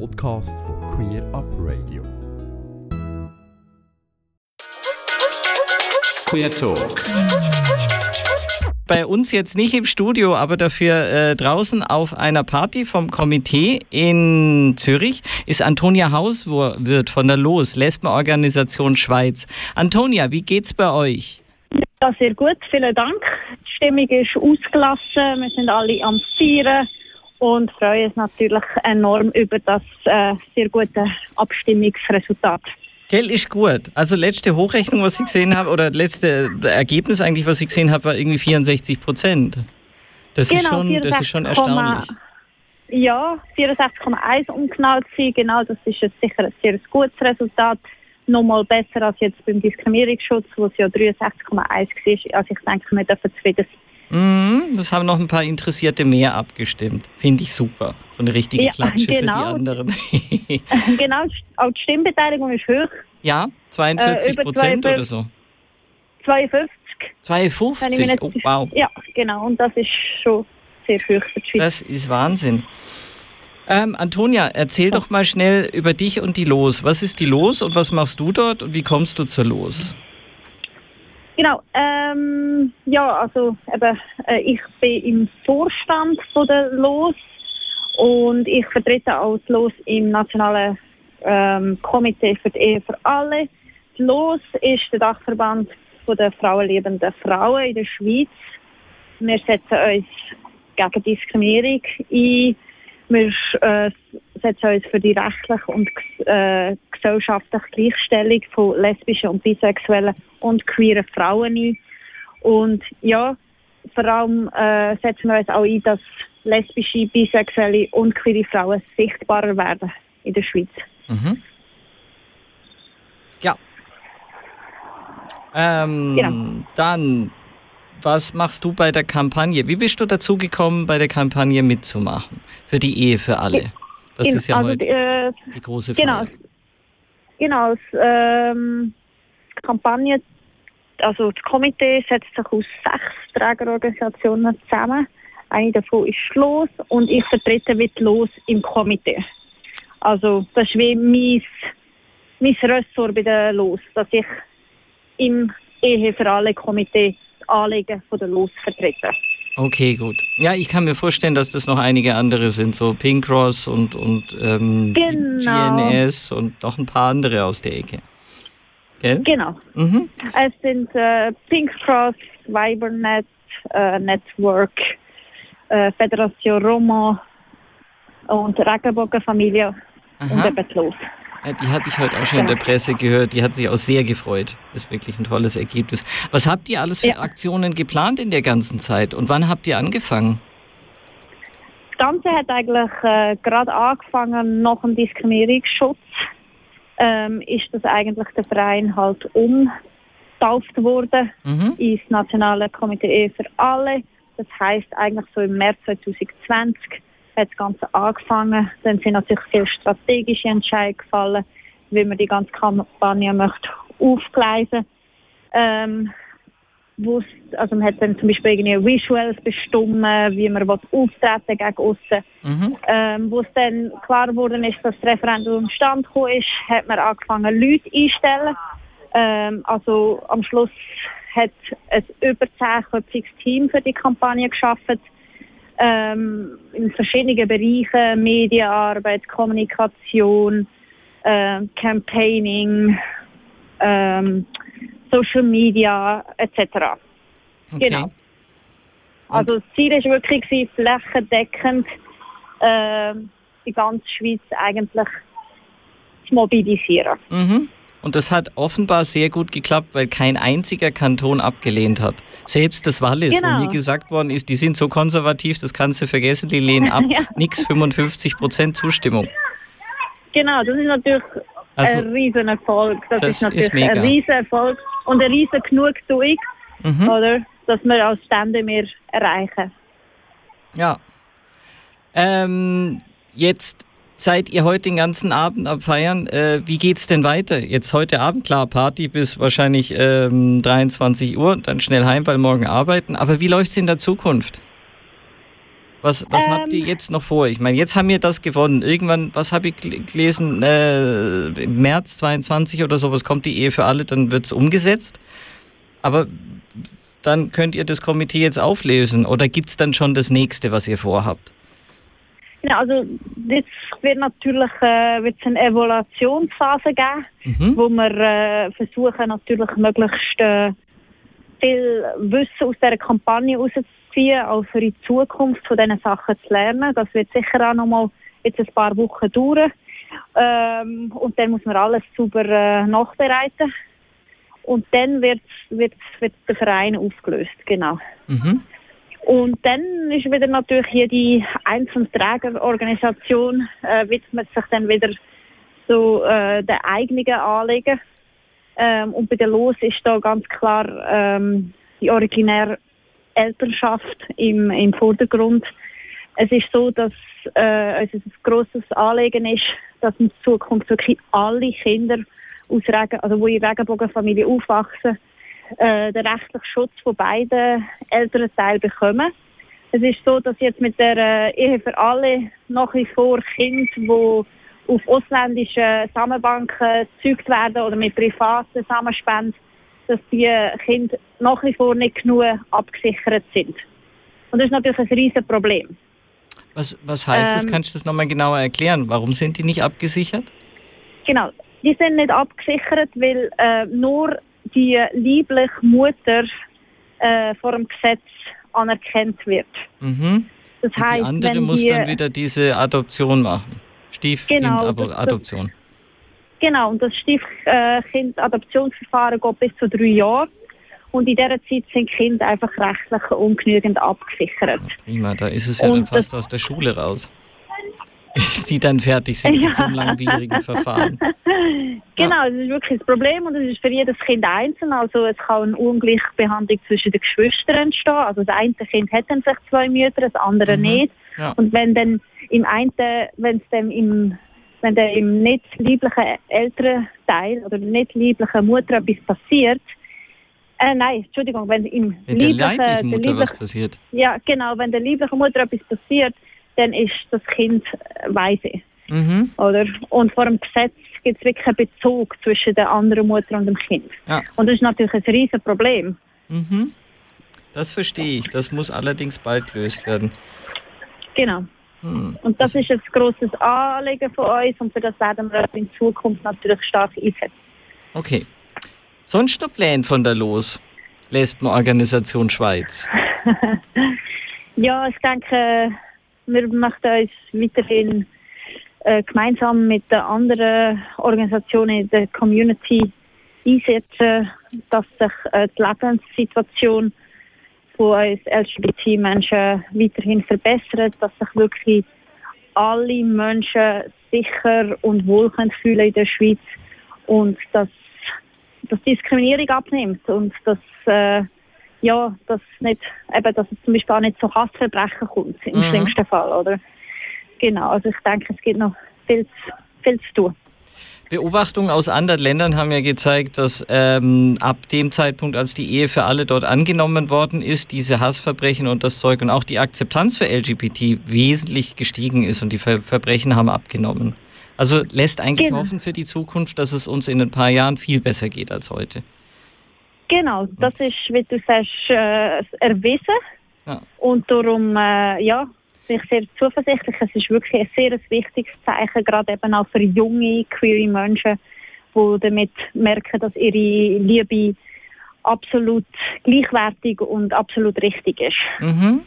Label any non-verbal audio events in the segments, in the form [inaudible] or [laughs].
Podcast von Queer Up Radio. Queer Talk. Bei uns jetzt nicht im Studio, aber dafür äh, draußen auf einer Party vom Komitee in Zürich ist Antonia Hauswirt von der LOS, Lesbenorganisation Schweiz. Antonia, wie geht's bei euch? Ja, sehr gut, vielen Dank. Die Stimmung ist ausgelassen, wir sind alle am Feiern und freuen uns natürlich enorm über das äh, sehr gute Abstimmungsresultat. Gell, ist gut. Also letzte Hochrechnung, was ich gesehen habe, oder letzte Ergebnis eigentlich, was ich gesehen habe, war irgendwie 64 Prozent. Das, Genau, ist schon, das ist schon 64,1. erstaunlich. Ja, 64,1 um genau zu sein, genau, das ist ein, sicher ein sehr gutes Resultat. Nochmal besser als jetzt beim Diskriminierungsschutz, wo es ja 63,1 war. Also ich denke, wir dürfen zufrieden sein. Mhm, das haben noch ein paar Interessierte mehr abgestimmt. Finde ich super. So eine richtige Ja, Klatsche für genau. die anderen. [laughs] genau, auch die Stimmbeteiligung ist hoch, ja, 42 Äh, Prozent 52. oder so. 52. Wenn ich mich 52, nicht- oh wow. Ja, genau, und das ist schon sehr hoch für die Schweiz. Das ist Wahnsinn. Ähm, Antonia, erzähl doch mal schnell über dich und die Los. Was ist die Los und was machst du dort und wie kommst du zur Los? Genau, ähm, ja, also eben, äh, ich bin im Vorstand von der LOS und ich vertrete als LOS im Nationalen ähm, Komitee für die Ehe für alle. Die LOS ist der Dachverband von der frauenliebenden Frauen in der Schweiz. Wir setzen uns gegen Diskriminierung ein. Wir äh, setzen uns für die rechtliche und äh, gesellschaftliche Gleichstellung von lesbischen und bisexuellen und queeren Frauen ein. Und ja, vor allem äh, setzen wir uns auch ein, dass lesbische, bisexuelle und queere Frauen sichtbarer werden in der Schweiz. Mhm. Ja. Ähm, Genau. Dann, was machst du bei der Kampagne? Wie bist du dazu gekommen, bei der Kampagne mitzumachen? Für die Ehe für alle. Das ist ja also, heute äh, die große genau. Frage. Genau, das, ähm, Kampagne, also das Komitee setzt sich aus sechs Trägerorganisationen zusammen. Eine davon ist LOS und ich vertrete mit LOS im Komitee. Also das ist wie mein, mein Ressort bei der LOS, dass ich im Ehe für alle Komitee die Anliegen von der LOS vertrete. Okay, gut. Ja, ich kann mir vorstellen, dass das noch einige andere sind, so Pink Cross und, und ähm, Genau. GNS und noch ein paar andere aus der Ecke. Gell? Genau. Mhm. Es sind äh, Pink Cross, Vibernet, äh, Network, äh, Föderation Roma und Regenbogenfamilie und Aha. eben die los. Ja, die habe ich heute auch schon in der Presse gehört. Die hat sich auch sehr gefreut. Das ist wirklich ein tolles Ergebnis. Was habt ihr alles für Ja. Aktionen geplant in der ganzen Zeit? Und wann habt ihr angefangen? Das Ganze hat eigentlich äh, gerade angefangen nach dem Diskriminierungsschutz. Ähm, ist das eigentlich der Verein halt umgetauft worden Mhm. ins Nationale Komitee für alle. Das heißt eigentlich so im März 2020 hat das Ganze angefangen. Dann sind natürlich viele strategische Entscheidungen gefallen, wie man die ganze Kampagne möchte aufgleisen. Ähm, also man hat dann zum Beispiel irgendwie Visuals bestimmen, wie man auftreten gegen aussen. Mhm. Ähm, wo es dann klar geworden ist, dass das Referendum stand gekommen ist, hat man angefangen, Leute einzustellen. Ähm, also am Schluss hat ein über zehnköpfiges Team für die Kampagne geschaffen. Ähm, in verschiedenen Bereichen, Medienarbeit, Kommunikation, ähm, Campaigning, ähm, Social Media etc. Okay. Genau. Also das Ziel war wirklich, flächendeckend ähm, die ganze Schweiz eigentlich zu mobilisieren. Mhm. Und das hat offenbar sehr gut geklappt, weil kein einziger Kanton abgelehnt hat. Selbst das Wallis, Genau. wo mir gesagt worden ist, die sind so konservativ, das kannst du vergessen, die lehnen ab. [laughs] Ja. Nix 55 Prozent Zustimmung. Genau, das ist natürlich Also, ein riesen Erfolg. Das, das ist natürlich ist ein riesen Erfolg und eine riesen Genugtuung, mhm. oder? Dass wir als Stände mehr erreichen. Ja. Ähm, jetzt seid ihr heute den ganzen Abend am Feiern. Äh, wie geht's denn weiter? Jetzt heute Abend, klar, Party bis wahrscheinlich ähm, 23 Uhr, dann schnell heim, weil morgen arbeiten. Aber wie läuft's in der Zukunft? Was, was ähm, habt ihr jetzt noch vor? Ich meine, jetzt haben wir das gewonnen. Irgendwann, was habe ich gelesen, äh, im März 22 oder sowas kommt die Ehe für alle, dann wird es umgesetzt. Aber dann könnt ihr das Komitee jetzt auflösen oder gibt es dann schon das nächste, was ihr vorhabt? Ja, also jetzt wird natürlich äh, wird's eine Evaluationsphase geben, mhm. wo wir äh, versuchen natürlich möglichst äh, viel Wissen aus dieser Kampagne rauszuziehen, auch für die Zukunft von diesen Sachen zu lernen. Das wird sicher auch noch mal jetzt ein paar Wochen dauern. Ähm, und dann muss man alles super äh, nachbereiten. Und dann wird, wird, wird der Verein aufgelöst, genau. Mhm. Und dann ist wieder natürlich die einzelne Trägerorganisation, äh, widmet sich dann wieder so äh, den eigenen Anliegen. Ähm, und bei der Los ist da ganz klar ähm, die originäre Elternschaft im, im Vordergrund. Es ist so, dass äh, es ein grosses Anliegen ist, dass in Zukunft wirklich alle Kinder aus Regen, also wo in Regenbogenfamilie aufwachsen, äh, den rechtlichen Schutz von beiden Elternteilen bekommen. Es ist so, dass jetzt mit der äh, Ehe für alle nach wie vor Kinder, die auf ausländischen Samenbanken gezeugt werden oder mit privaten Samenspenden, dass die Kinder nach wie vor nicht genug abgesichert sind. Und das ist natürlich ein riesiges Problem. Was, was heißt ähm, das? Kannst du das nochmal genauer erklären? Warum sind die nicht abgesichert? Genau, die sind nicht abgesichert, weil äh, nur die liebliche Mutter äh, vor dem Gesetz anerkannt wird. Mhm. Das heißt, die andere muss die, dann wieder diese Adoption machen. Stiefkind-Adoption. Genau, genau, und das Stiefkind-Adoptionsverfahren geht bis zu drei Jahre. Und in dieser Zeit sind Kinder einfach rechtlich ungenügend abgesichert. Ja, prima, da ist es ja und dann fast aus der Schule raus. [laughs] die dann fertig sind ja. mit so einem langwierigen Verfahren. [laughs] Genau, das ist wirklich das Problem und es ist für jedes Kind einzeln. Also es kann eine Ungleichbehandlung zwischen den Geschwistern entstehen. Also das eine Kind hat dann sich zwei Mütter, das andere mhm. nicht. Ja. Und wenn dann im einen, wenn es dem im wenn der im nicht lieblichen Elternteil oder nicht lieblichen Mutter etwas passiert, äh, nein, Entschuldigung, wenn im wenn lieblichen, der leiblichen Mutter lieblichen, was passiert. Ja, genau, wenn der lieblichen Mutter etwas passiert, dann ist das Kind weise. Mhm. Oder? Und vor dem Gesetz gibt es wirklich einen Bezug zwischen der anderen Mutter und dem Kind. Ja. Und das ist natürlich ein riesen Problem. Mhm. Das verstehe ich. Das muss allerdings bald gelöst werden. Genau. Hm. Und das, das ist ein grosses Anliegen von uns und für das werden wir in Zukunft natürlich stark einsetzen. Okay. Sonst noch Pläne von der Los? Lesbenorganisation Schweiz? [laughs] ja, ich denke, wir möchten uns weiterhin äh, gemeinsam mit den anderen Organisationen in der Community einsetzen, dass sich äh, die Lebenssituation von uns LGBT-Menschen weiterhin verbessert, dass sich wirklich alle Menschen sicher und wohl fühlen in der Schweiz und dass, dass Diskriminierung abnimmt und dass äh, ja, dass nicht, eben, dass es zum Beispiel auch nicht zu Hassverbrechen kommt, im mhm. schlimmsten Fall, oder? Genau, also ich denke, es gibt noch viel, viel zu tun. Beobachtungen aus anderen Ländern haben ja gezeigt, dass ähm, ab dem Zeitpunkt, als die Ehe für alle dort angenommen worden ist, diese Hassverbrechen und das Zeug und auch die Akzeptanz für LGBT wesentlich gestiegen ist und die Ver Verbrechen haben abgenommen. Also lässt eigentlich genau. hoffen für die Zukunft, dass es uns in ein paar Jahren viel besser geht als heute. Genau, das ist, wie du sagst, äh, erwiesen. Ja. Und darum, äh, ja, bin ich sehr zuversichtlich. Es ist wirklich ein sehr wichtiges Zeichen, gerade eben auch für junge, queere Menschen, die damit merken, dass ihre Liebe absolut gleichwertig und absolut richtig ist. Mhm.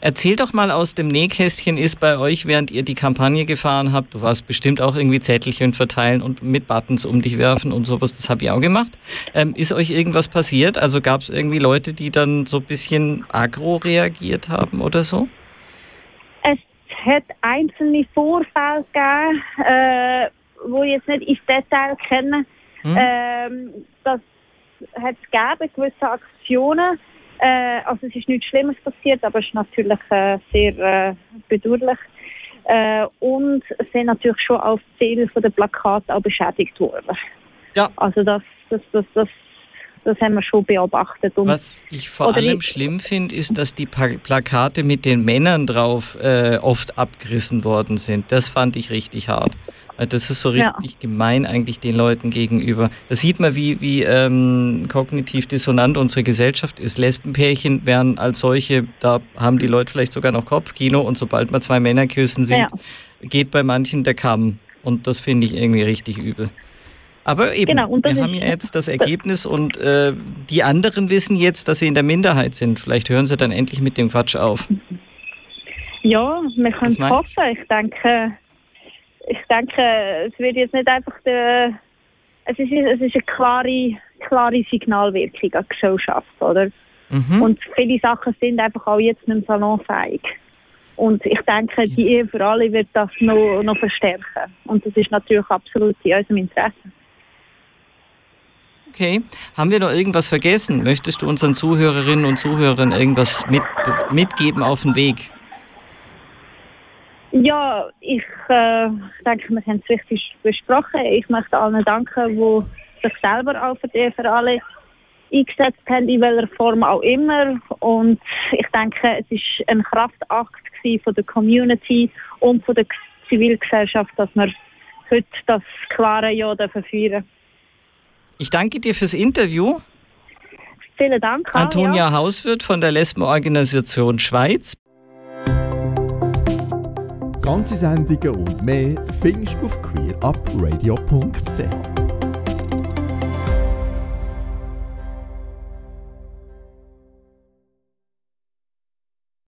Erzähl doch mal aus dem Nähkästchen, ist bei euch, während ihr die Kampagne gefahren habt, du warst bestimmt auch irgendwie Zettelchen verteilen und mit Buttons um dich werfen und sowas, das habe ich auch gemacht. Ähm, ist euch irgendwas passiert? Also gab es irgendwie Leute, die dann so ein bisschen aggro reagiert haben oder so? Es hat einzelne Vorfälle gegeben, äh, wo ich jetzt nicht ins Detail kenne. Hm? Ähm, das hat es gegeben, gewisse Aktionen. Äh, also es ist nichts Schlimmes passiert, aber es ist natürlich äh, sehr äh, bedauerlich. Äh, und es sind natürlich schon auch viele von den Plakaten auch beschädigt worden. Ja. Also das, das, das, das, das haben wir schon beobachtet. Und Was ich vor allem ich, schlimm finde, ist, dass die Plakate mit den Männern drauf äh, oft abgerissen worden sind. Das fand ich richtig hart. Das ist so richtig ja. gemein eigentlich den Leuten gegenüber. Da sieht man, wie, wie ähm, kognitiv dissonant unsere Gesellschaft ist. Lesbenpärchen werden als solche, da haben die Leute vielleicht sogar noch Kopfkino und sobald man zwei Männer küssen sieht, ja. geht bei manchen der Kamm. Und das finde ich irgendwie richtig übel. Aber eben, genau, wir haben ja jetzt das Ergebnis und äh, die anderen wissen jetzt, dass sie in der Minderheit sind. Vielleicht hören sie dann endlich mit dem Quatsch auf. Ja, wir können es hoffen. Ich denke, ich denke, es wird jetzt nicht einfach der, es ist, es ist eine klare, klare Signalwirkung an die Gesellschaft, oder? Mhm. Und viele Sachen sind einfach auch jetzt nicht mehr salonfähig. Und ich denke, die Ehe für alle wird das noch, noch verstärken. Und das ist natürlich absolut in unserem Interesse. Okay. Haben wir noch irgendwas vergessen? Möchtest du unseren Zuhörerinnen und Zuhörern irgendwas mit, mitgeben auf den Weg? Ja, ich äh, denke, wir haben es richtig besprochen. Ich möchte allen danken, die sich selber auch für, die, für alle eingesetzt haben, in welcher Form auch immer. Und ich denke, es war ein Kraftakt von der Community und von der Zivilgesellschaft, dass wir heute das klare Ja dafür feiern ich danke dir fürs Interview. Vielen Dank. Antonia ja. Hauswirt von der Lesbenorganisation Schweiz. Ganze Sendungen und mehr findest du auf queerupradio.ch.